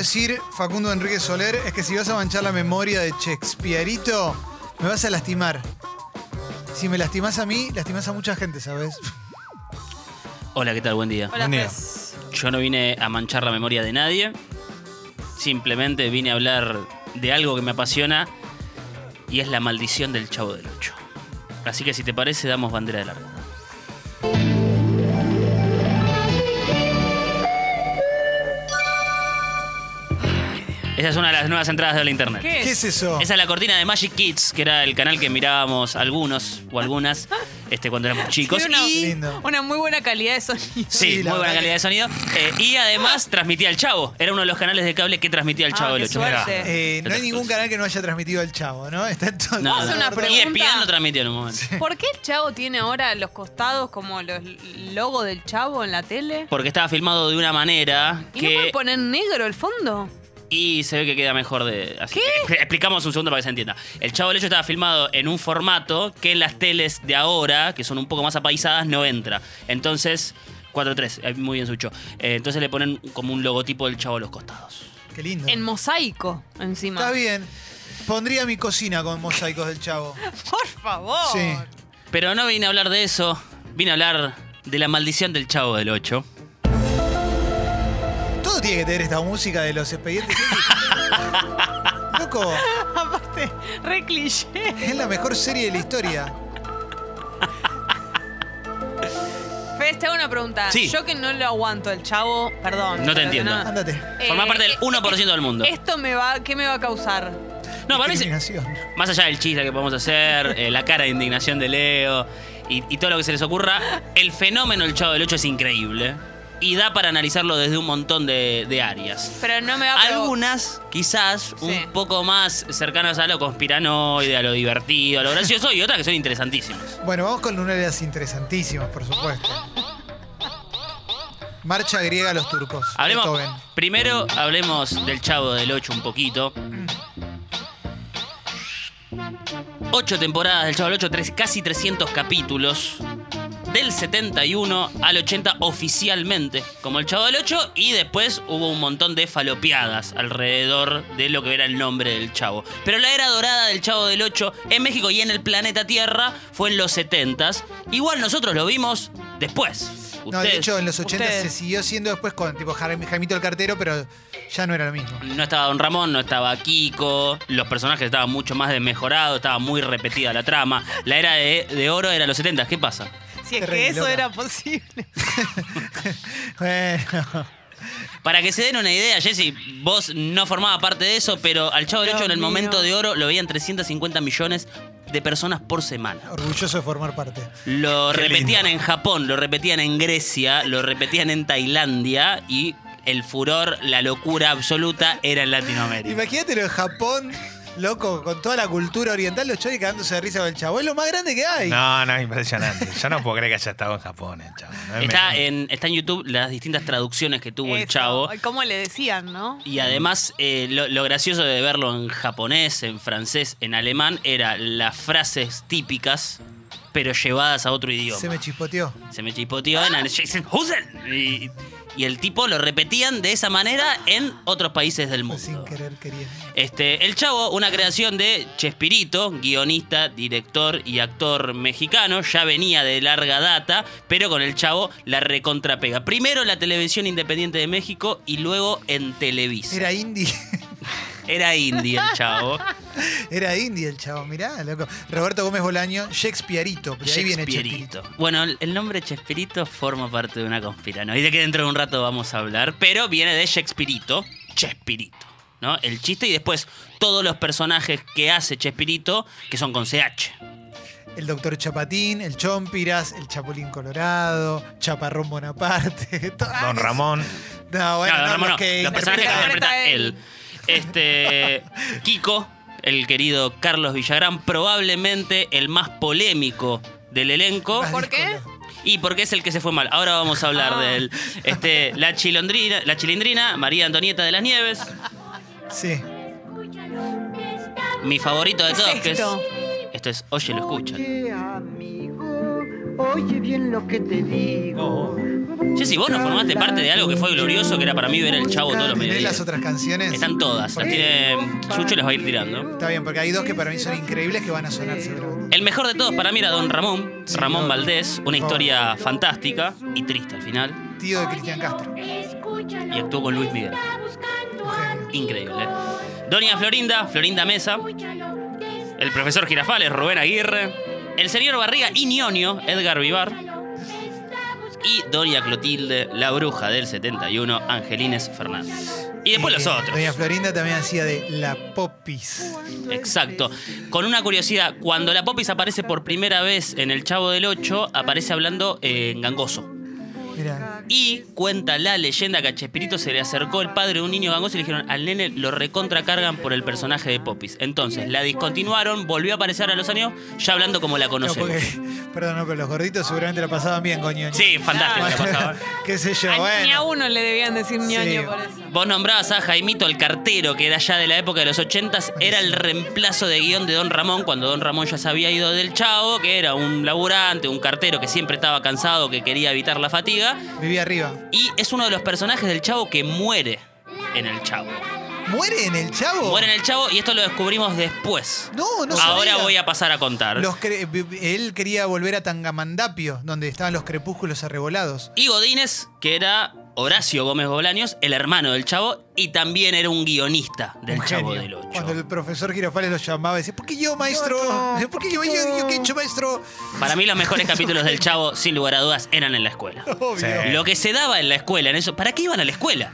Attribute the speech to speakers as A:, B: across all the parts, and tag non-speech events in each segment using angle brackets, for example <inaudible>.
A: decir, Facundo Enrique Soler, es que si vas a manchar la memoria de Shakespeareito, me vas a lastimar. Si me lastimas a mí, lastimas a mucha gente, ¿sabes?
B: Hola, ¿qué tal? Buen día.
C: Hola,
A: Buen día.
B: Yo no vine a manchar la memoria de nadie. Simplemente vine a hablar de algo que me apasiona y es la maldición del Chavo del Ocho. Así que si te parece, damos bandera de largada. Esa es una de las nuevas entradas de la internet.
C: ¿Qué es?
A: ¿Qué es eso?
B: Esa es la cortina de Magic Kids, que era el canal que mirábamos algunos o algunas <laughs> este, cuando éramos chicos.
C: Una,
B: Y
A: Lindo.
C: una muy buena calidad de sonido.
B: Sí,
A: Sí, la
B: muy buena
A: verdad
B: calidad de sonido. Eh, y además <laughs> transmitía el Chavo. Era uno de los canales de cable que transmitía el
C: Ah,
B: Chavo del
C: qué
B: 8.
C: suerte.
A: Eh, no hay ningún canal que no haya transmitido el chavo, ¿no? <laughs> Está en todo
B: No,
C: Vamos a hacer
B: no.
C: una pregunta.
B: Y ESPN lo transmitió en un momento.
C: ¿Por qué el chavo tiene ahora los costados como los logos del chavo en la tele?
B: Porque estaba filmado de una manera
C: ¿Y no pueden
B: que.
C: poner negro el fondo?
B: Y se ve que queda mejor de. Así que explicamos un segundo para que se entienda. El Chavo del Ocho estaba filmado en un formato que en las teles de ahora, que son un poco más apaisadas, no entra. Entonces. 4-3, eh, muy bien Sucho. Eh, entonces le ponen como un logotipo del Chavo a los costados.
A: Qué lindo.
C: En mosaico, encima.
A: Está bien. Pondría mi cocina con mosaicos del chavo. <laughs>
C: Por favor.
A: Sí.
B: Pero no vine a hablar de eso, vine a hablar de la maldición del Chavo del 8.
A: Todo tiene que tener esta música de los expedientes. <laughs> Loco,
C: Aparte, re cliché.
A: es la mejor serie de la historia.
C: Fez, te hago una pregunta.
B: Sí.
C: Yo que no lo aguanto el chavo, perdón.
B: No te entiendo.
C: no.
A: Ándate.
B: Forma
C: Eh,
B: parte del
C: eh,
B: 1% del mundo.
C: Esto me va, ¿qué me va a causar?
B: No, para mí,
A: Discriminación.
B: más allá del chiste que podemos hacer, eh, la cara de indignación de Leo y, y todo lo que se les ocurra, el fenómeno del Chavo del 8 es increíble. Y da para analizarlo desde un montón de, de áreas.
C: Pero no me va a
B: Algunas, quizás,
C: Sí.
B: un poco más cercanas a lo conspiranoide, a lo divertido, a lo gracioso, y otras que son interesantísimas.
A: Bueno, vamos con lunares interesantísimas, por supuesto. Marcha griega a los turcos.
B: Hablemos,
A: Beethoven.
B: primero hablemos del Chavo del 8 un poquito. Ocho temporadas del Chavo del 8, tres- casi 300 capítulos. Del 71 al 80 oficialmente, como el Chavo del 8, y después hubo un montón de falopeadas alrededor de lo que era el nombre del Chavo. Pero la era dorada del Chavo del 8 en México y en el planeta Tierra fue en los 70s. Igual nosotros lo vimos después.
A: No, de hecho, en los 80 se
C: ustedes.
A: siguió siendo después con tipo Jaimito el cartero, pero ya no era lo mismo.
B: No estaba Don Ramón, no estaba Kiko, los personajes estaban mucho más desmejorados, estaba muy repetida la trama. La era de, de oro era los 70, ¿qué pasa?
C: Si es que eso
A: loca.
C: era posible. <laughs>
A: Bueno,
B: Para que se den una idea, Jessy, vos no formabas parte de eso, pero al Chavo Ocho en el
C: mío.
B: momento de oro lo veían 350 millones de personas por semana.
A: orgulloso de formar parte.
B: Lo
A: Qué
B: repetían
A: lindo.
B: en Japón, lo repetían en Grecia, lo repetían en Tailandia y el furor, la locura absoluta era en Latinoamérica.
A: Imagínatelo en Japón, loco, con toda la cultura oriental, los choris cagándose de risa con el chavo. Es lo más grande que hay.
D: No, no, impresionante. Yo no puedo creer que haya estado en Japón, el chavo. No es
B: Está
D: me-
B: en, está en YouTube las distintas traducciones que tuvo el. Chavo.
C: ¿Cómo le decían, no?
B: Y además, eh, lo, lo gracioso de verlo en japonés, en francés, en alemán, era las frases típicas, pero llevadas a otro idioma.
A: Se me chispoteó.
B: Se me chipoteó en Jason Husen. Y, y el tipo lo repetían de esa manera en otros países del
A: Fue sin
B: mundo.
A: querer queriendo.
B: Este, el Chavo, una creación de Chespirito, guionista, director y actor mexicano, ya venía de larga data, pero con el Chavo la recontrapega. Primero en la televisión independiente de México y luego en Televisa.
A: Era indie. <laughs>
B: Era indie el chavo. <laughs>
A: Era indie el chavo, mirá, loco. Roberto Gómez Bolaño, Shakespeareito. De ahí viene Chespirito.
B: Chespirito. Bueno, el- nombre Chespirito forma parte de una conspiranoide que dentro de un rato vamos a hablar, pero viene de Shakespearito, Chespirito. ¿no? El chiste y después todos los personajes que hace Chespirito, que son con CH.
A: El doctor Chapatín, el Chompiras, el Chapulín Colorado, Chaparrón Bonaparte. <laughs>
D: Don Ramón.
A: No, bueno,
B: No,
A: no,
B: no, no,
A: los que
B: los personajes que interpreta él. Este. Kiko, el querido Carlos Villagrán, probablemente el más polémico del elenco.
C: ¿Por qué?
B: Y porque es el que se fue mal. Ahora vamos a hablar
C: Ah.
B: de él. Este, la chilondrina, la chilindrina, María Antonieta de las Nieves.
A: Sí.
B: Mi favorito de
C: ¿Qué es
B: todos, que es.
C: esto?
B: Esto es Oye, lo escuchan.
E: Oye, bien lo que te digo.
B: Jessy, vos no formaste parte de algo que fue glorioso, que era para mí ver el chavo todos los
A: ¿Tenés
B: mediodías.
A: las otras canciones?
B: Están todas, las tiene Sucho y las va a ir tirando.
A: Está bien, porque hay dos que para mí son increíbles que van a sonar seguramente.
B: El mejor de todos para mí era Don Ramón,
A: Sí,
B: Ramón. Valdés, una historia fantástica y triste al final.
A: Tío de Cristian Castro.
B: Y actuó con Luis Miguel. Increíble. Doña Florinda, Florinda Mesa. El profesor Girafales, Rubén Aguirre. El señor Barriga y ñoño, Edgar Vivar. Y Doña Clotilde, la bruja del 71, Angelines Fernández. Y después los otros.
A: Doña Florinda también hacía de La Popis.
B: Exacto. Con una curiosidad, cuando la Popis aparece por primera vez en El Chavo del 8, aparece hablando eh, en gangoso. Y cuenta la leyenda que a Chespirito se le acercó el padre de un niño gangoso y le dijeron al nene lo recontracargan por el personaje de Popis. Entonces la discontinuaron, volvió a aparecer a los años ya hablando como la
A: no,
B: conocemos.
A: porque, <laughs> perdón, no, pero los gorditos seguramente la pasaban bien con ñoño.
B: Sí, fantástico la pasaba. <laughs>
A: Qué sé yo,
C: Ni a
A: bueno.
C: uno le debían decir ñoño
A: Sí.
C: por eso.
B: Vos nombrabas a Jaimito el cartero, que era ya de la época de los ochentas, era el reemplazo de guion de Don Ramón, cuando Don Ramón ya se había ido del Chavo, que era un laburante, un cartero que siempre estaba cansado, que quería evitar la fatiga.
A: Vivía arriba.
B: Y es uno de los personajes del Chavo que muere en el Chavo.
A: ¿Muere en el chavo?
B: Muere en el Chavo y esto lo descubrimos después.
A: No, no
B: Ahora
A: sabía.
B: voy a pasar a contar.
A: Los cre- él quería volver a Tangamandapio, donde estaban los crepúsculos arrebolados.
B: Y Godínez, que era Horacio Gómez Bolaños, el hermano del Chavo, y también era un guionista del
A: Un
B: Chavo
A: genio.
B: del Ocho.
A: Cuando el profesor Girafales lo llamaba, decía, ¿por qué yo, maestro? <laughs> ¿Por qué yo? ¿Yo, yo qué he hecho, maestro?
B: Para mí los mejores <laughs> capítulos del Chavo, sin lugar a dudas, eran en la escuela.
A: Obvio.
D: Sí.
B: Lo que se daba en la escuela, en eso, ¿para qué iban a la escuela?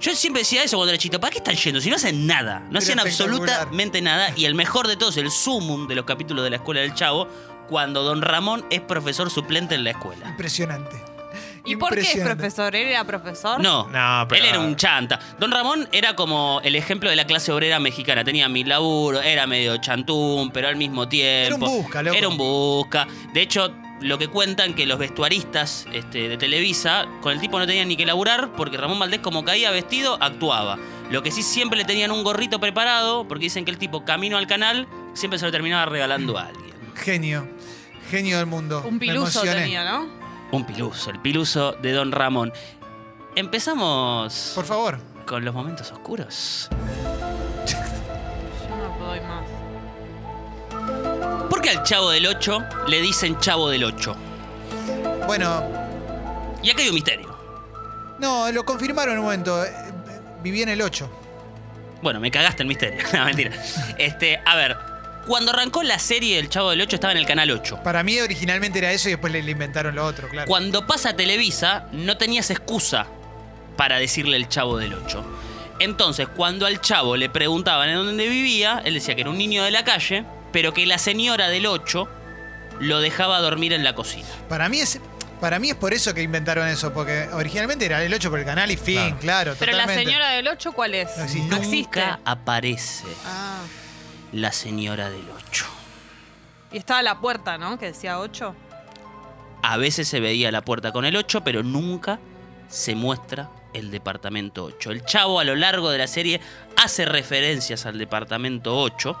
B: Yo siempre decía eso cuando era chito, ¿para qué están yendo? Si no hacen nada, no
A: Era
B: hacían absolutamente nada. Y el mejor de todos, el sumum de los capítulos de la escuela del Chavo, cuando Don Ramón es profesor suplente en la escuela.
A: Impresionante.
C: ¿Y por qué es profesor? ¿Él era profesor?
B: No,
D: No, pero-
B: él era un chanta. Don Ramón era como el ejemplo de la clase obrera mexicana. Tenía mil laburo, era medio chantún, pero al mismo tiempo.
A: Era un busca, loco.
B: Era un busca. De hecho, lo que cuentan que los vestuaristas este, de Televisa, con el tipo no tenían ni que laburar, porque Ramón Valdés, como caía vestido, actuaba. Lo que sí siempre le tenían un gorrito preparado, porque dicen que el tipo, camino al canal, siempre se lo terminaba regalando a alguien.
A: Genio. Genio del mundo.
C: Un
A: Me
C: piluso
A: emocioné.
C: tenía, ¿no?
B: Un piluso, el piluso de Don Ramón. Empezamos
A: Por favor.
B: con los momentos oscuros.
C: Yo no doy más.
B: ¿Por qué al chavo del 8 le dicen chavo del 8?
A: Bueno,
B: Y acá hay un misterio.
A: no, lo confirmaron en un momento. Eh, Viví en el 8.
B: Bueno, me cagaste el misterio. <laughs> no, mentira. Este, a ver, cuando arrancó la serie El Chavo del 8 estaba en el canal 8.
A: Para mí originalmente era eso y después le, le inventaron lo otro, claro.
B: Cuando pasa a Televisa, no tenías excusa para decirle el Chavo del 8. Entonces, cuando al chavo le preguntaban en dónde vivía, él decía que era un niño de la calle, pero que la señora del 8 lo dejaba dormir en la cocina.
A: Para mí es. Para mí es por eso que inventaron eso, porque originalmente era el 8 por el canal y fin, claro,
D: Claro.
C: Pero la señora del 8, ¿cuál es?
A: No existe.
B: Nunca aparece
C: Ah.
B: La señora del 8.
C: Y estaba la puerta, ¿no? Que decía 8.
B: A veces se veía la puerta con el 8, pero nunca se muestra el departamento 8. El chavo a lo largo de la serie hace referencias al departamento 8,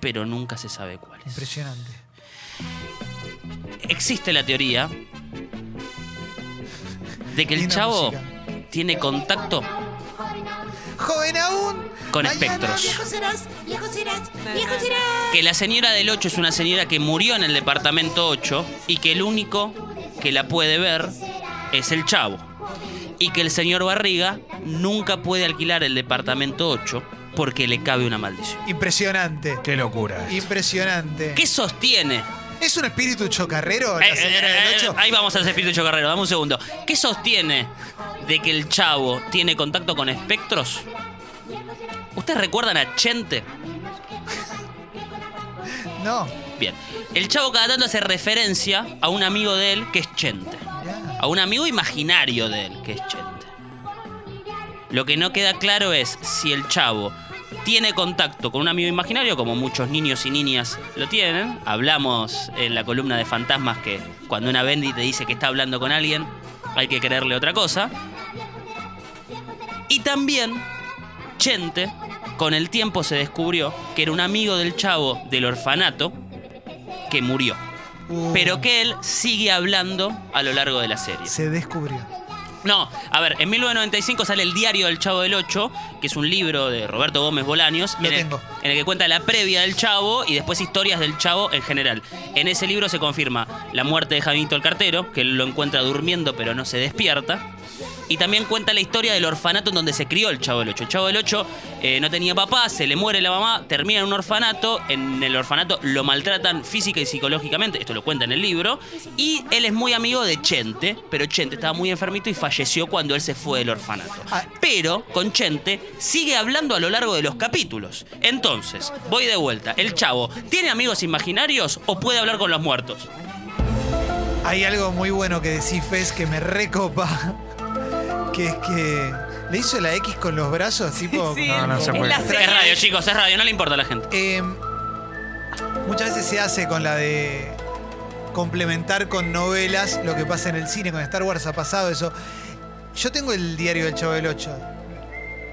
B: pero nunca se sabe cuál es.
A: Impresionante.
B: Existe la teoría de que el chavo
A: música.
B: tiene contacto
A: Joven aún.
B: con
A: Mañana
B: espectros.
A: viejo serás, viejo serás,
C: viejo serás.
B: Que la señora del 8 es una señora que murió en el departamento 8 y que el único que la puede ver es el chavo. Y que el señor Barriga nunca puede alquilar el departamento 8 porque le cabe una maldición.
A: Impresionante.
D: Qué locura.
A: Impresionante.
B: ¿Qué sostiene?
A: ¿Es un espíritu chocarrero la
B: Eh,
A: señora
B: eh,
A: del
B: eh,
A: 8?
B: ahí vamos al espíritu chocarrero, dame un segundo. ¿Qué sostiene de que el chavo tiene contacto con espectros? ¿Ustedes recuerdan a Chente? <laughs>
A: No.
B: Bien. El chavo cada tanto hace referencia a un amigo de él que es Chente. A un amigo imaginario de él que es Chente. Lo que no queda claro es si el chavo tiene contacto con un amigo imaginario, como muchos niños y niñas lo tienen. Hablamos en la columna de fantasmas que cuando una Bendy te dice que está hablando con alguien, hay que creerle otra cosa. Y también Chente, con el tiempo se descubrió que era un amigo del chavo del orfanato que murió.
A: Uh.
B: pero que él sigue hablando a lo largo de la serie.
A: Se descubrió.
B: No, a ver, en 1995 sale el Diario del Chavo del Ocho, que es un libro de Roberto Gómez Bolaños,
A: Lo
B: en el,
A: tengo.
B: en el que cuenta la previa del Chavo y después historias del Chavo en general. En ese libro se confirma la muerte de Javito el Cartero, que lo encuentra durmiendo pero no se despierta. Y también cuenta la historia del orfanato en donde se crió el Chavo del Ocho. El Chavo del Ocho eh, no tenía papá, se le muere la mamá, termina en un orfanato. En el orfanato lo maltratan física y psicológicamente, esto lo cuenta en el libro. Y él es muy amigo de Chente, pero Chente estaba muy enfermito y falleció cuando él se fue del orfanato.
A: Ah.
B: Pero con Chente sigue hablando a lo largo de los capítulos. Entonces, voy de vuelta. ¿El Chavo tiene amigos imaginarios o puede hablar con los muertos?
A: Hay algo muy bueno que decís, Fez, que me recopa. Que es que le hizo la X con los brazos, <laughs> tipo.
C: Sí,
D: No, no se puede. Es
B: radio, chicos, es radio, no le importa a la gente.
A: Eh, muchas veces se hace con la de complementar con novelas lo que pasa en el cine. Con Star Wars ha pasado eso. Yo tengo el diario del Chavo del Ocho.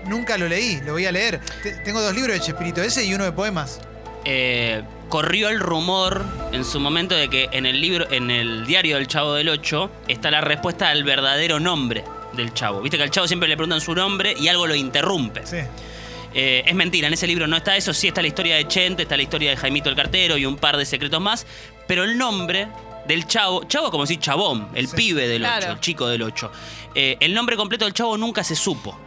A: Nunca lo leí, lo voy a leer. Te- tengo dos libros de Chespirito, ese y uno de poemas.
B: Eh, corrió el rumor en su momento de que en el libro, en el diario del Chavo del Ocho, está la respuesta al verdadero nombre del Chavo. Viste que al Chavo siempre le preguntan su nombre y algo lo interrumpe.
A: Sí.
B: Eh, es mentira, en ese libro no está eso, sí está la historia de Chente, está la historia de Jaimito el Cartero y un par de secretos más, pero el nombre del Chavo, Chavo como si Chabón, el
A: Sí.
B: pibe del 8,
C: Claro.
B: el chico del 8. el nombre completo del Chavo nunca se supo.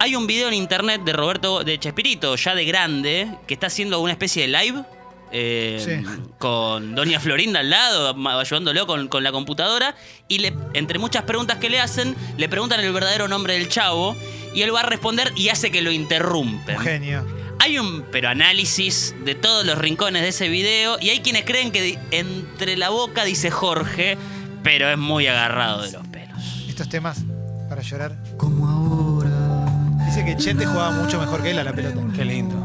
B: Hay un video en internet de Roberto de Chespirito, ya de grande, que está haciendo una especie de live. Eh,
A: Sí.
B: con Doña Florinda al lado, ayudándolo con, con la computadora. Y le, entre muchas preguntas que le hacen, le preguntan el verdadero nombre del chavo. Y él va a responder y hace que lo interrumpen.
A: Genio.
B: Hay un pero análisis de todos los rincones de ese video y hay quienes creen que entre la boca dice Jorge, pero es muy agarrado de los pelos.
A: Estos temas para llorar. Como ahora. Dice que Chente jugaba mucho mejor que él a la pelota.
D: Qué lindo.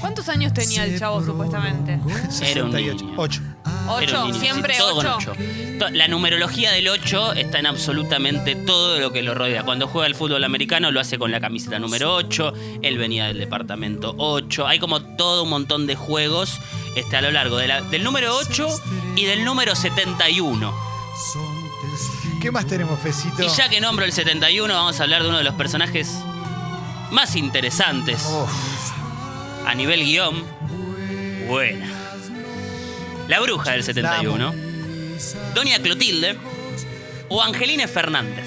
C: ¿Cuántos años tenía el chavo supuestamente?
B: Era un
A: 68.
B: niño.
A: 8.
B: Era
C: ¿Ocho?
B: un niño,
C: ¿Siempre
B: sí, todo con
C: ocho?
B: ocho. To- La numerología del 8 está en absolutamente todo lo que lo rodea. Cuando juega el fútbol americano lo hace con la camiseta número 8, él venía del departamento 8. Hay como todo un montón de juegos este, a lo largo de la- del número 8 y del número 71.
A: ¿Qué más tenemos, Fecito?
B: Y ya que nombro el 71, vamos a hablar de uno de los personajes más interesantes
A: Uf,
B: a nivel guion. Buena. La bruja del 71. Doña Clotilde o Angelina Fernández.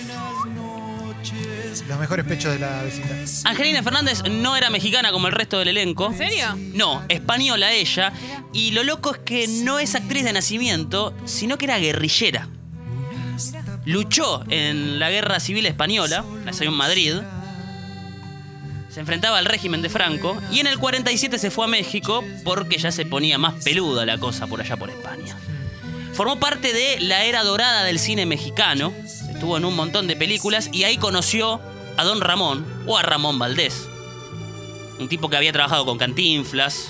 A: los mejores pechos de la vecindad.
B: Angelina Fernández no era mexicana como el resto del elenco.
C: ¿En serio?
B: No, española ella. Y lo loco es que no es actriz de nacimiento, sino que era guerrillera. Luchó en la guerra civil española, nació en Madrid. Se enfrentaba al régimen de Franco y en el 47 se fue a México porque ya se ponía más peluda la cosa por allá por España. Formó parte de la era dorada del cine mexicano, estuvo en un montón de películas y ahí conoció a Don Ramón o a Ramón Valdés. Un tipo que había trabajado con Cantinflas,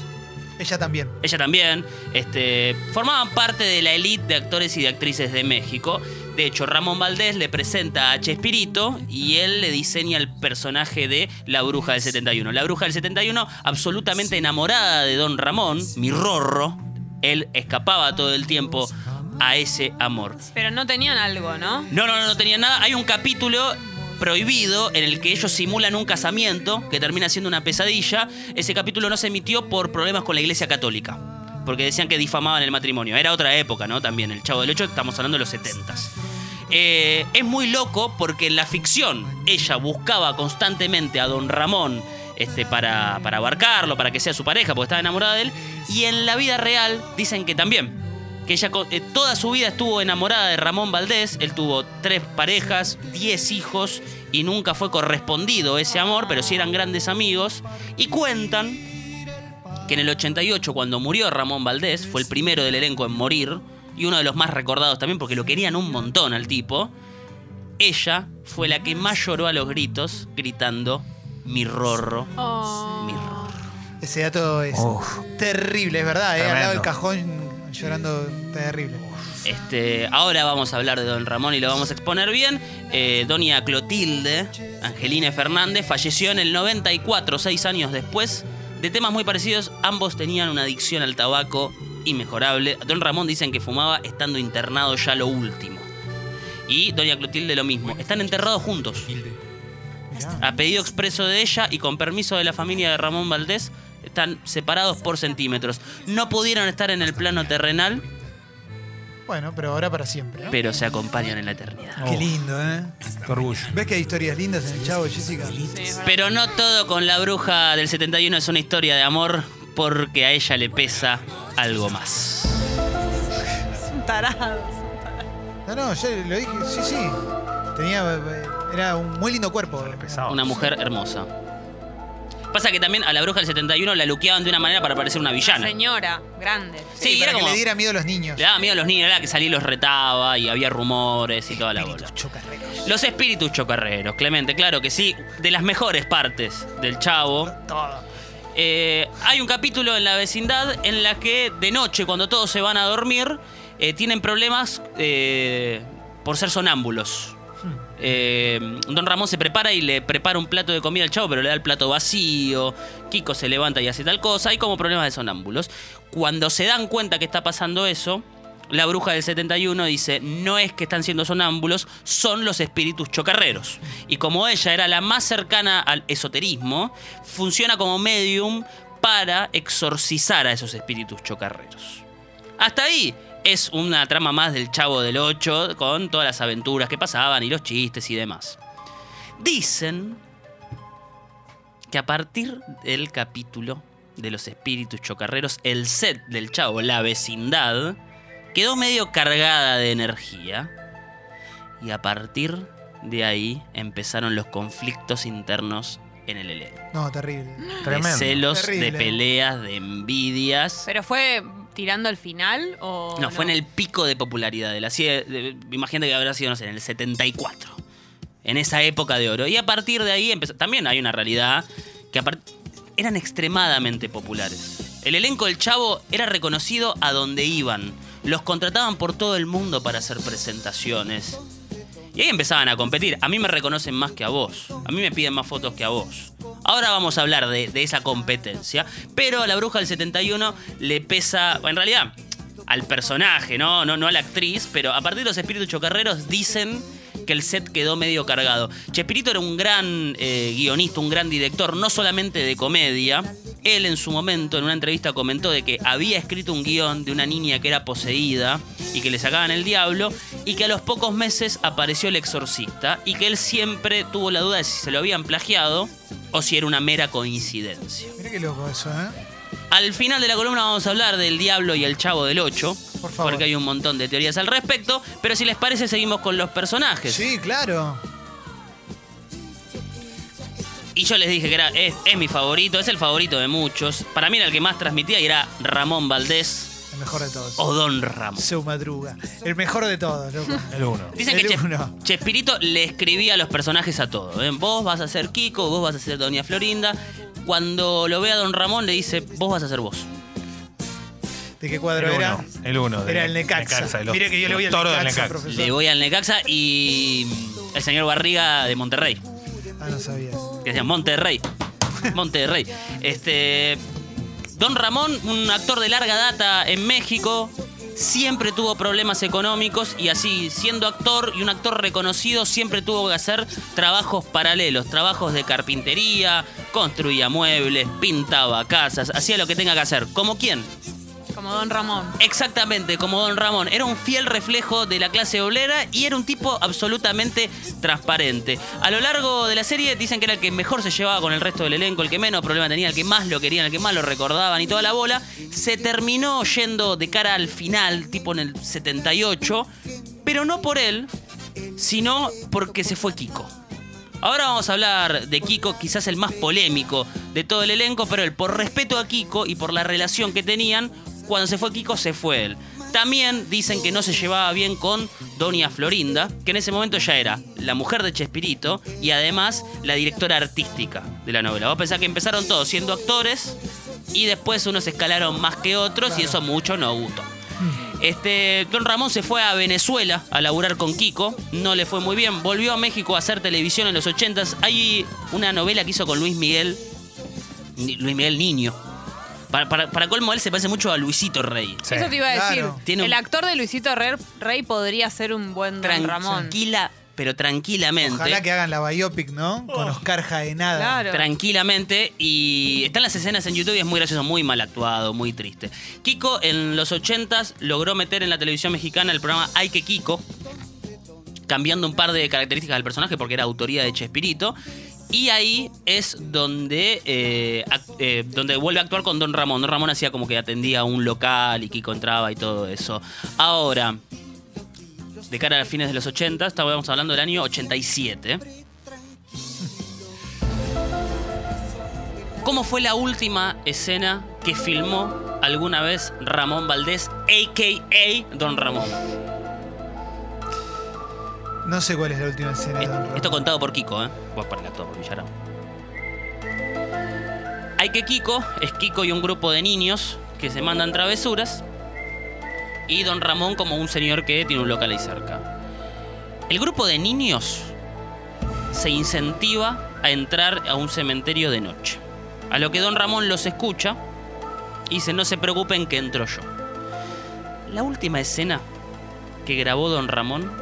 A: Ella también.
B: ella también, este, formaban parte de la elite de actores y de actrices de México. De hecho, Ramón Valdés le presenta a Chespirito y él le diseña el personaje de La Bruja del 71. La Bruja del 71, absolutamente enamorada de Don Ramón, mi rorro, él escapaba todo el tiempo a ese amor.
C: Pero no tenían algo, ¿no?
B: No, no, no, no tenía nada. Hay un capítulo prohibido en el que ellos simulan un casamiento que termina siendo una pesadilla. Ese capítulo no se emitió por problemas con la Iglesia Católica. Porque decían que difamaban el matrimonio. Era otra época, ¿no? También, el Chavo del Ocho, estamos hablando de los 70 es muy loco porque en la ficción ella buscaba constantemente a Don Ramón este, para, para abarcarlo, para que sea su pareja, porque estaba enamorada de él. Y en la vida real dicen que también. Que ella eh, toda su vida estuvo enamorada de Ramón Valdés. Él tuvo tres parejas, diez hijos y nunca fue correspondido ese amor, pero sí eran grandes amigos. Y cuentan que en el 88, cuando murió Ramón Valdés, fue el primero del elenco en morir y uno de los más recordados también porque lo querían un montón al tipo. Ella fue la que más lloró a los gritos, gritando: Mi rorro,
C: Oh.
B: mi rorro.
A: Ese dato es
D: Uf.
A: terrible, es verdad. Eh, al lado del
D: Tremendo.
A: cajón llorando terrible.
B: Este, ahora vamos a hablar de Don Ramón y lo vamos a exponer bien. Eh, Doña Clotilde, Angelina Fernández, falleció en el 94, seis años después. De temas muy parecidos, ambos tenían una adicción al tabaco inmejorable. Don Ramón dicen que fumaba estando internado ya lo último. Y Doña Clotilde lo mismo. Están enterrados juntos. A pedido expreso de ella y con permiso de la familia de Ramón Valdés, están separados por centímetros. No pudieron estar en el plano terrenal,
A: Bueno, pero ahora para siempre, ¿no?
B: pero se acompañan en la eternidad.
A: Qué lindo, ¿eh?
D: Qué orgullo.
A: ¿Ves que hay historias lindas en el Chavo, Jessica?
B: Pero no todo con la bruja del 71 es una historia de amor, porque a ella le pesa algo más.
C: Es un tarado. es un tarado.
A: No, no, yo lo dije, sí, sí. Tenía, eh, era un muy lindo cuerpo.
D: Pesado.
B: Una mujer hermosa. Pasa que también a la bruja del 71 la luqueaban de una manera para parecer una villana.
C: Señora, grande.
B: Sí, era
A: que
B: como.
A: le diera miedo a los niños.
B: Le daba miedo a los niños, era que salía y los retaba y había rumores y toda la bola.
A: Espíritus chocarreros.
B: Los espíritus chocarreros, Clemente, claro que sí, de las mejores partes del chavo.
A: Todo.
B: Eh, hay un capítulo en la vecindad en la que de noche, cuando todos se van a dormir, eh, tienen problemas eh, por ser sonámbulos. Eh, don Ramón se prepara y le prepara un plato de comida al chavo, pero le da el plato vacío. Kiko se levanta y hace tal cosa. Hay como problemas de sonámbulos. Cuando se dan cuenta que está pasando eso, la bruja del 71 dice, no es que están siendo sonámbulos, son los espíritus chocarreros. Y como ella era la más cercana al esoterismo, funciona como medium para exorcizar a esos espíritus chocarreros. Hasta ahí es una trama más del Chavo del 8 con todas las aventuras que pasaban y los chistes y demás. Dicen que a partir del capítulo de los espíritus chocarreros, el set del Chavo, la vecindad, quedó medio cargada de energía. Y a partir de ahí empezaron los conflictos internos en el elenco.
A: No, terrible.
B: De
D: Tremendo.
B: celos,
A: Terrible.
B: de peleas, de envidias.
C: ¿Pero fue tirando al final o.?
B: No, fue en el pico de popularidad de la de- Imagínate que habrá sido, no sé, en el 74. En esa época de oro. Y a partir de ahí empezó. También hay una realidad que apar- eran extremadamente populares. El elenco del Chavo era reconocido a donde iban. Los contrataban por todo el mundo para hacer presentaciones. Y ahí empezaban a competir. A mí me reconocen más que a vos. A mí me piden más fotos que a vos. Ahora vamos a hablar de, esa competencia. Pero a la bruja del 71 le pesa. En realidad, al personaje, ¿no? No, no a la actriz. Pero a partir de los espíritus chocarreros dicen que el set quedó medio cargado. Chespirito era un gran eh, guionista, un gran director, no solamente de comedia. Él en su momento, en una entrevista, comentó de que había escrito un guion de una niña que era poseída y que le sacaban el diablo, y que a los pocos meses apareció el exorcista, y que él siempre tuvo la duda de si se lo habían plagiado o si era una mera coincidencia.
A: Mirá qué loco eso, ¿eh?
B: Al final de la columna vamos a hablar del diablo y el chavo del 8.
A: Por favor.
B: Porque hay un montón de teorías al respecto. Pero si les parece, seguimos con los personajes.
A: Sí, claro.
B: Y yo les dije que era, es, es mi favorito, es el favorito de muchos. Para mí era el que más transmitía y era Ramón Valdés
A: El mejor de todos.
B: o Don Ramón.
A: Seu Madruga. El mejor de todos, loco.
D: El uno.
B: Dicen
A: El
B: que
A: uno.
B: Chespirito le escribía a los personajes a todos. ¿eh? Vos vas a ser Kiko, vos vas a ser Doña Florinda. Cuando lo ve a Don Ramón le dice, vos vas a ser vos.
A: ¿De qué
D: El
A: cuadro era?
D: uno. El uno. de
A: Era el Necaxa.
D: de los-
A: Mire que yo le voy al Necaxa,
D: Necaxa.
A: profesor.
B: Le voy al Necaxa y el señor Barriga de Monterrey.
A: Ah, no sabías.
B: Que decían Monterrey. Monterrey. Este. Don Ramón, un actor de larga data en México, siempre tuvo problemas económicos y así, siendo actor y un actor reconocido, siempre tuvo que hacer trabajos paralelos, trabajos de carpintería, construía muebles, pintaba casas, hacía lo que tenga que hacer. ¿Como quién?
C: Como Don Ramón.
B: Exactamente, como Don Ramón. Era un fiel reflejo de la clase obrera y era un tipo absolutamente transparente. A lo largo de la serie dicen que era el que mejor se llevaba con el resto del elenco, el que menos problema tenía, el que más lo querían, el que más lo recordaban y toda la bola. Se terminó yendo de cara al final, tipo en el 78, pero no por él, sino porque se fue Kiko. Ahora vamos a hablar de Kiko, quizás el más polémico de todo el elenco, pero él, por respeto a Kiko y por la relación que tenían, cuando se fue Kiko, se fue él. También dicen que no se llevaba bien con Doña Florinda, que en ese momento ya era la mujer de Chespirito y además la directora artística de la novela. Vos pensás que empezaron todos siendo actores y después unos escalaron más que otros y eso mucho no gustó. Este, Don Ramón se fue a Venezuela a laburar con Kiko, no le fue muy bien, volvió a México a hacer televisión en los 80s. Hay una novela que hizo con Luis Miguel, Luis Miguel Niño, Para, para, para colmo, él se parece mucho a Luisito Rey.
D: Sí.
C: Eso te iba a decir.
A: Claro.
B: Tiene un-
C: El actor de Luisito Rey, Rey podría ser un buen Don Ramón.
B: Tranquila, pero tranquilamente.
A: Ojalá que hagan la biopic, ¿no? Con Oscar Jaenada.
C: Claro.
B: Tranquilamente. Y están las escenas en YouTube y es muy gracioso, muy mal actuado, muy triste. Kiko en los 80s logró meter en la televisión mexicana el programa Ay que Kiko, cambiando un par de características del personaje porque era autoría de Chespirito. Y ahí es donde, eh, eh, donde vuelve a actuar con Don Ramón. Don Ramón hacía como que atendía un local y Kiko entraba y todo eso. Ahora, de cara a fines de los 80, estábamos hablando del año 87. ¿Cómo fue la última escena que filmó alguna vez Ramón Valdés, a.k.a. Don Ramón?
A: No sé cuál es la última escena de Don Ramón.
B: Esto contado por Kiko, ¿eh? Vos por el actor, por Villarán. Hay que Kiko, es Kiko y un grupo de niños que se mandan travesuras. Y Don Ramón como un señor que tiene un local ahí cerca. El grupo de niños se incentiva a entrar a un cementerio de noche. A lo que Don Ramón los escucha y dice, no se preocupen que entro yo. La última escena que grabó Don Ramón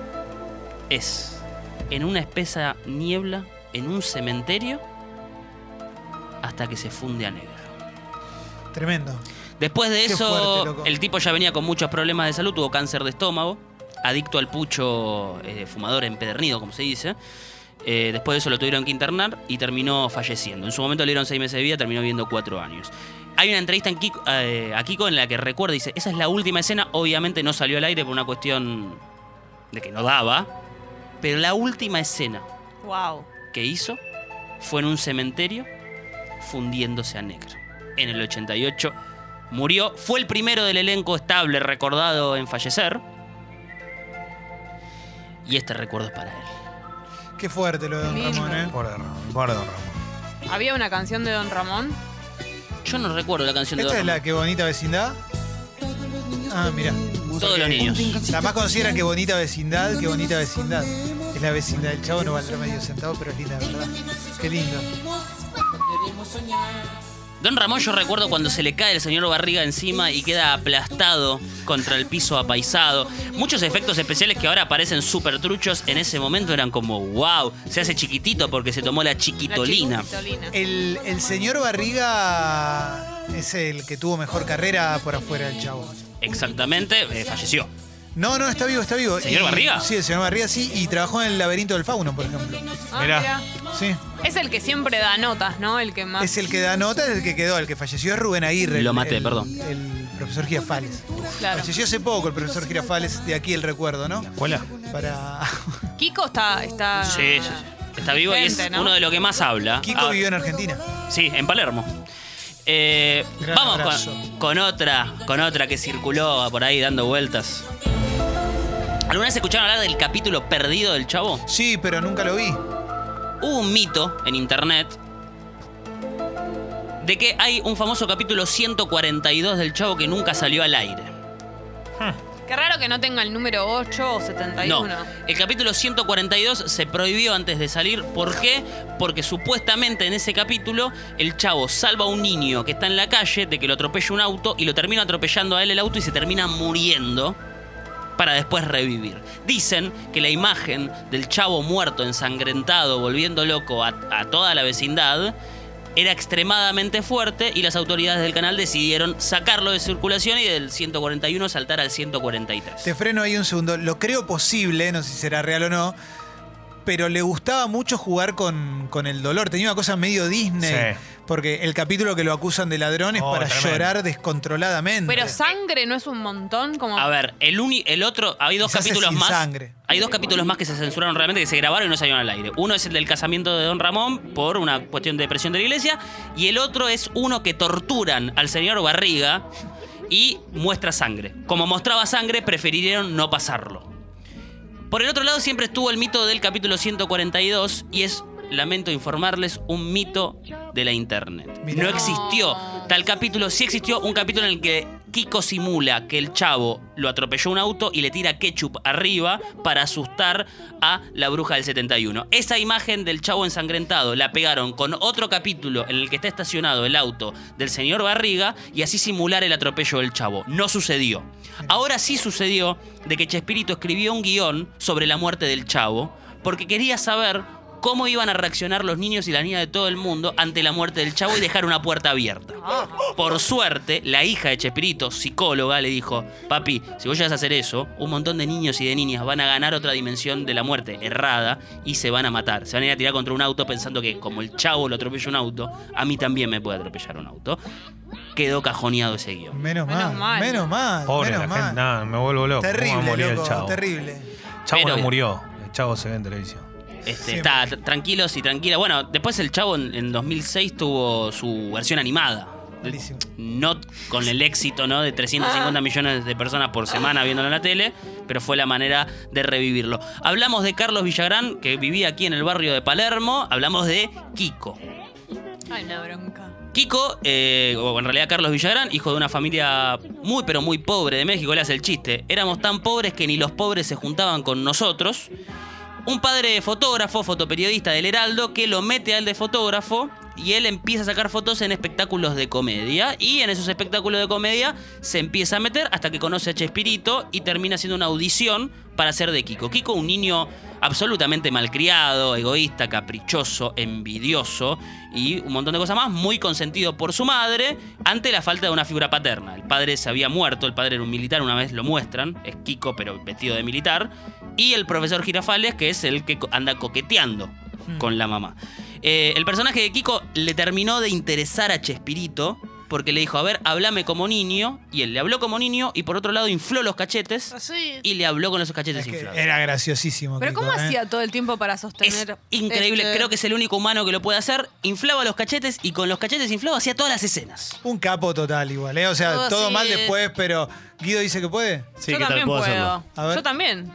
B: es en una espesa niebla, en un cementerio, hasta que se funde a negro.
A: Tremendo.
B: Después de
A: Qué
B: eso,
A: fuerte,
B: el tipo ya venía con muchos problemas de salud, tuvo cáncer de estómago, adicto al pucho, eh, fumador empedernido, como se dice. Eh, después de eso lo tuvieron que internar y terminó falleciendo. En su momento le dieron seis meses de vida, terminó viviendo cuatro años. Hay una entrevista en Kiko- eh, a Kiko en la que recuerda, dice, esa es la última escena, obviamente no salió al aire por una cuestión de que no daba, pero la última escena
C: Wow.
B: que hizo fue en un cementerio fundiéndose a negro. En el 88 murió, fue el primero del elenco estable recordado en fallecer. Y este recuerdo es para él.
A: Qué fuerte lo de Don
C: Lindo.
A: Ramón, ¿eh?
D: Pobre Don Ramón. Pobre Don Ramón.
C: Había una canción de Don Ramón.
B: Yo no recuerdo la canción de
A: ¿Esta
B: Don
A: es la
B: Ramón.
A: que bonita vecindad? Ah, mira.
B: Todos los niños.
A: La más conocida era Qué bonita vecindad, qué bonita vecindad. Es la vecindad del chavo, no valdrá medio centavo, pero es linda, ¿verdad? Qué lindo.
B: Don Ramón yo recuerdo cuando se le cae el señor Barriga encima y queda aplastado contra el piso apaisado. Muchos efectos especiales que ahora parecen súper truchos, en ese momento eran como, wow, se hace chiquitito porque se tomó la chiquitolina.
A: El, el señor Barriga es el que tuvo mejor carrera por afuera del chavo.
B: Exactamente, eh, falleció.
A: No, no, está vivo, está vivo.
B: ¿Señor
A: Y-
B: Barriga?
A: Sí, el señor Barriga sí, y trabajó en el laberinto del fauno, por ejemplo.
C: Ah,
D: Mirá.
C: mirá.
A: Sí.
C: Es el que siempre da notas, ¿no? El que más.
A: Es el que da nota, es el que quedó, el que falleció es Rubén Aguirre.
B: Lo maté,
A: el-
B: perdón.
A: El profesor Girafales.
C: Claro.
A: Falleció hace poco el profesor Girafales, de aquí el recuerdo, ¿no?
D: ¿Escuela?
A: Para. <laughs>
C: Kiko está. está
B: Sí, sí, sí. Está vivo y es
C: Gente, ¿no?
B: uno de los que más habla.
A: Kiko
B: Ah,
A: vivió en Argentina.
B: Sí, en Palermo. Eh, vamos con otra, con otra que circuló por ahí dando vueltas. ¿Alguna vez escucharon hablar del capítulo perdido del chavo?
A: Sí, pero nunca lo vi.
B: Hubo un mito en internet de que hay un famoso capítulo 142 del chavo que nunca salió al aire.
C: Qué raro que no tenga el número 8 o 71.
B: No, el capítulo 142 se prohibió antes de salir. ¿Por qué? Porque supuestamente en ese capítulo el chavo salva a un niño que está en la calle de que lo atropella un auto y lo termina atropellando a él el auto y se termina muriendo para después revivir. Dicen que la imagen del chavo muerto, ensangrentado, volviendo loco a toda la vecindad, era extremadamente fuerte y las autoridades del canal decidieron sacarlo de circulación y del 141 saltar al 143.
A: Te freno ahí un segundo. Lo creo posible, no sé si será real o no. Pero le gustaba mucho jugar con, con el dolor. Tenía una cosa medio Disney.
D: Sí.
A: Porque el capítulo que lo acusan de ladrón es
D: Oh,
A: para
D: tremendo.
A: llorar descontroladamente.
C: Pero sangre no es un montón. Como...
B: A ver, el, uni, el otro, hay dos capítulos
A: sin
B: más.
A: sangre.
B: Hay dos capítulos más que se censuraron realmente, que se grabaron y no salieron al aire. Uno es el del casamiento de Don Ramón por una cuestión de presión de la iglesia. Y el otro es uno que torturan al señor Barriga y muestra sangre. Como mostraba sangre, prefirieron no pasarlo. Por el otro lado, siempre estuvo el mito del capítulo 142 y es, lamento informarles, un mito de la internet. No existió tal capítulo, sí existió un capítulo en el que Kiko simula que el chavo lo atropelló un auto y le tira ketchup arriba para asustar a la bruja del 71. Esa imagen del chavo ensangrentado la pegaron con otro capítulo en el que está estacionado el auto del señor Barriga y así simular el atropello del chavo. No sucedió. Ahora sí sucedió de que Chespirito escribió un guion sobre la muerte del chavo porque quería saber cómo iban a reaccionar los niños y las niñas de todo el mundo ante la muerte del chavo y dejar una puerta abierta. Por suerte, la hija de Chespirito, psicóloga, le dijo, papi, si vos llegas a hacer eso, un montón de niños y de niñas van a ganar otra dimensión de la muerte, errada, y se van a matar. Se van a ir a tirar contra un auto pensando que como el chavo lo atropella un auto, a mí también me puede atropellar un auto. Quedó cajoneado ese guion.
A: Menos,
C: Menos
A: mal,
C: mal.
A: menos mal.
D: Pobre
A: menos
D: la
A: mal.
D: gente. No, me vuelvo loco. ¿Cómo va a
A: Terrible,
D: el chavo?
A: terrible.
D: Chavo
B: Pero-
D: no murió. El chavo se ve en televisión.
B: Este, está tr- tranquilos y tranquila. Bueno, después el chavo en, en 2006 tuvo su versión animada.
A: Malísimo.
B: No con el éxito ¿no? de 350 millones de personas por semana viéndolo en la tele, pero fue la manera de revivirlo. Hablamos de Carlos Villagrán, que vivía aquí en el barrio de Palermo. Hablamos de Kiko.
C: Ay, una bronca.
B: Kiko, eh, o en realidad Carlos Villagrán, hijo de una familia muy pero muy pobre de México, le hace el chiste. Éramos tan pobres que ni los pobres se juntaban con nosotros. Un padre fotógrafo, fotoperiodista del Heraldo, que lo mete al de fotógrafo y él empieza a sacar fotos en espectáculos de comedia. Y en esos espectáculos de comedia se empieza a meter hasta que conoce a Chespirito y termina haciendo una audición para ser de Kiko. Kiko, un niño absolutamente malcriado, egoísta, caprichoso, envidioso y un montón de cosas más, muy consentido por su madre ante la falta de una figura paterna. El padre se había muerto, el padre era un militar, una vez lo muestran, es Kiko pero vestido de militar, y el profesor Girafales, que es el que anda coqueteando con la mamá. Eh, el personaje de Kiko le terminó de interesar a Chespirito porque le dijo, a ver, háblame como niño, y él le habló como niño, y por otro lado infló los cachetes
C: Así.
B: y le habló con esos cachetes
A: Es que
B: inflados.
A: era graciosísimo.
C: Pero
A: Kiko,
C: ¿cómo
A: ¿eh?
C: hacía todo el tiempo para
B: Es
C: sostener?
B: increíble,
C: este-
B: creo que es el único humano que lo puede hacer. Inflaba los cachetes y con los cachetes inflados hacía todas las escenas.
A: Un capo total igual, ¿eh? O sea,
C: Todo
A: mal después, pero Guido dice que puede.
F: Sí,
C: Yo
F: ¿qué tal
C: también
F: puedo
C: puedo.
F: hacerlo?
A: A ver.
C: Yo también.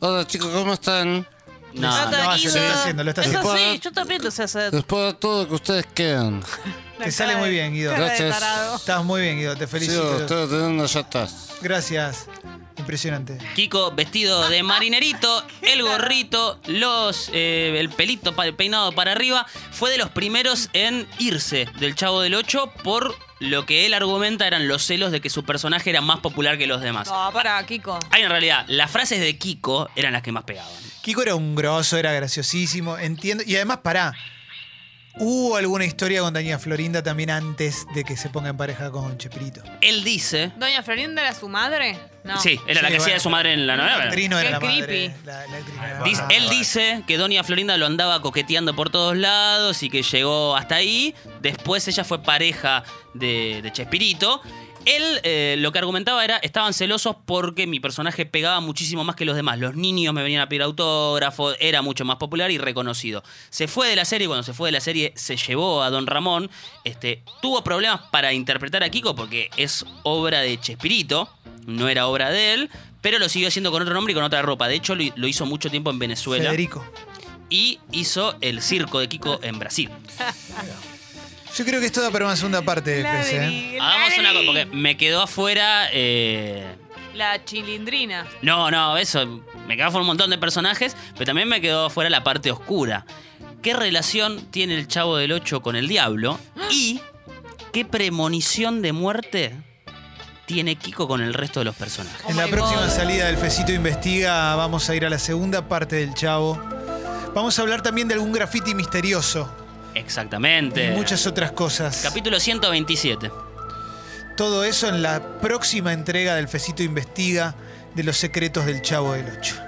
G: Hola chicos, ¿cómo están?
B: No,
C: Yo
A: no,
C: también.
A: se lo está haciendo, lo está
C: Eso
A: haciendo.
C: sí, yo también lo sé hacer.
G: Después de todo lo que ustedes quieran. <laughs>
A: Te sale muy bien, Guido.
G: Gracias.
A: Estás muy bien, Guido. Te
G: Sí,
A: felicito.
G: ustedes tienen allá atrás.
A: Gracias. Impresionante.
B: Kiko vestido de marinerito, <laughs> el gorrito, los eh, el pelito pa- peinado para arriba, fue de los primeros en irse del Chavo del 8 por lo que él argumenta eran los celos de que su personaje era más popular que los demás.
C: No, para, Kiko.
B: Ay, en realidad, las frases de Kiko eran las que más pegaban.
A: Kiko era un grosso, era graciosísimo, entiendo. Y además, pará. ¿Hubo alguna historia con Doña Florinda también antes de que se ponga en pareja con Chespirito?
B: Él dice...
C: ¿Doña Florinda era su madre? No.
B: Sí, era la
A: Sí,
B: que hacía
A: bueno.
B: de su madre en la
A: La
B: novela.
A: era
C: Qué
A: la madre.
C: creepy.
A: La, la actriz no era la
B: Dice-
A: madre.
B: él dice que Doña Florinda lo andaba coqueteando por todos lados y que llegó hasta ahí. Después ella fue pareja de, de Chespirito. Él eh, lo que argumentaba era, estaban celosos porque mi personaje pegaba muchísimo más que los demás. Los niños me venían a pedir autógrafo, era mucho más popular y reconocido. Se fue de la serie, cuando se fue de la serie se llevó a Don Ramón. Este, tuvo problemas para interpretar a Kiko porque es obra de Chespirito, no era obra de él. Pero lo siguió haciendo con otro nombre y con otra ropa. De hecho, lo, lo hizo mucho tiempo en Venezuela
A: Federico.
B: y hizo el circo de Kiko en Brasil. <laughs>
A: Yo creo que esto da para una segunda parte de FS, ¿eh?
B: Hagamos una cosa, porque me quedó afuera. eh,
C: la chilindrina.
B: No, no, eso. Me quedó afuera un montón de personajes, pero también me quedó afuera la parte oscura. ¿Qué relación tiene el chavo del 8 con el diablo? Y qué premonición de muerte tiene Kiko con el resto de los personajes.
C: Oh
A: en la
C: my
A: próxima
C: God.
A: salida del Fecito Investiga vamos a ir a la segunda parte del Chavo. Vamos a hablar también de algún graffiti misterioso
B: Exactamente.
A: y muchas otras cosas.
B: Capítulo 127.
A: Todo eso en la próxima entrega del Fecito Investiga de los secretos del Chavo del Ocho.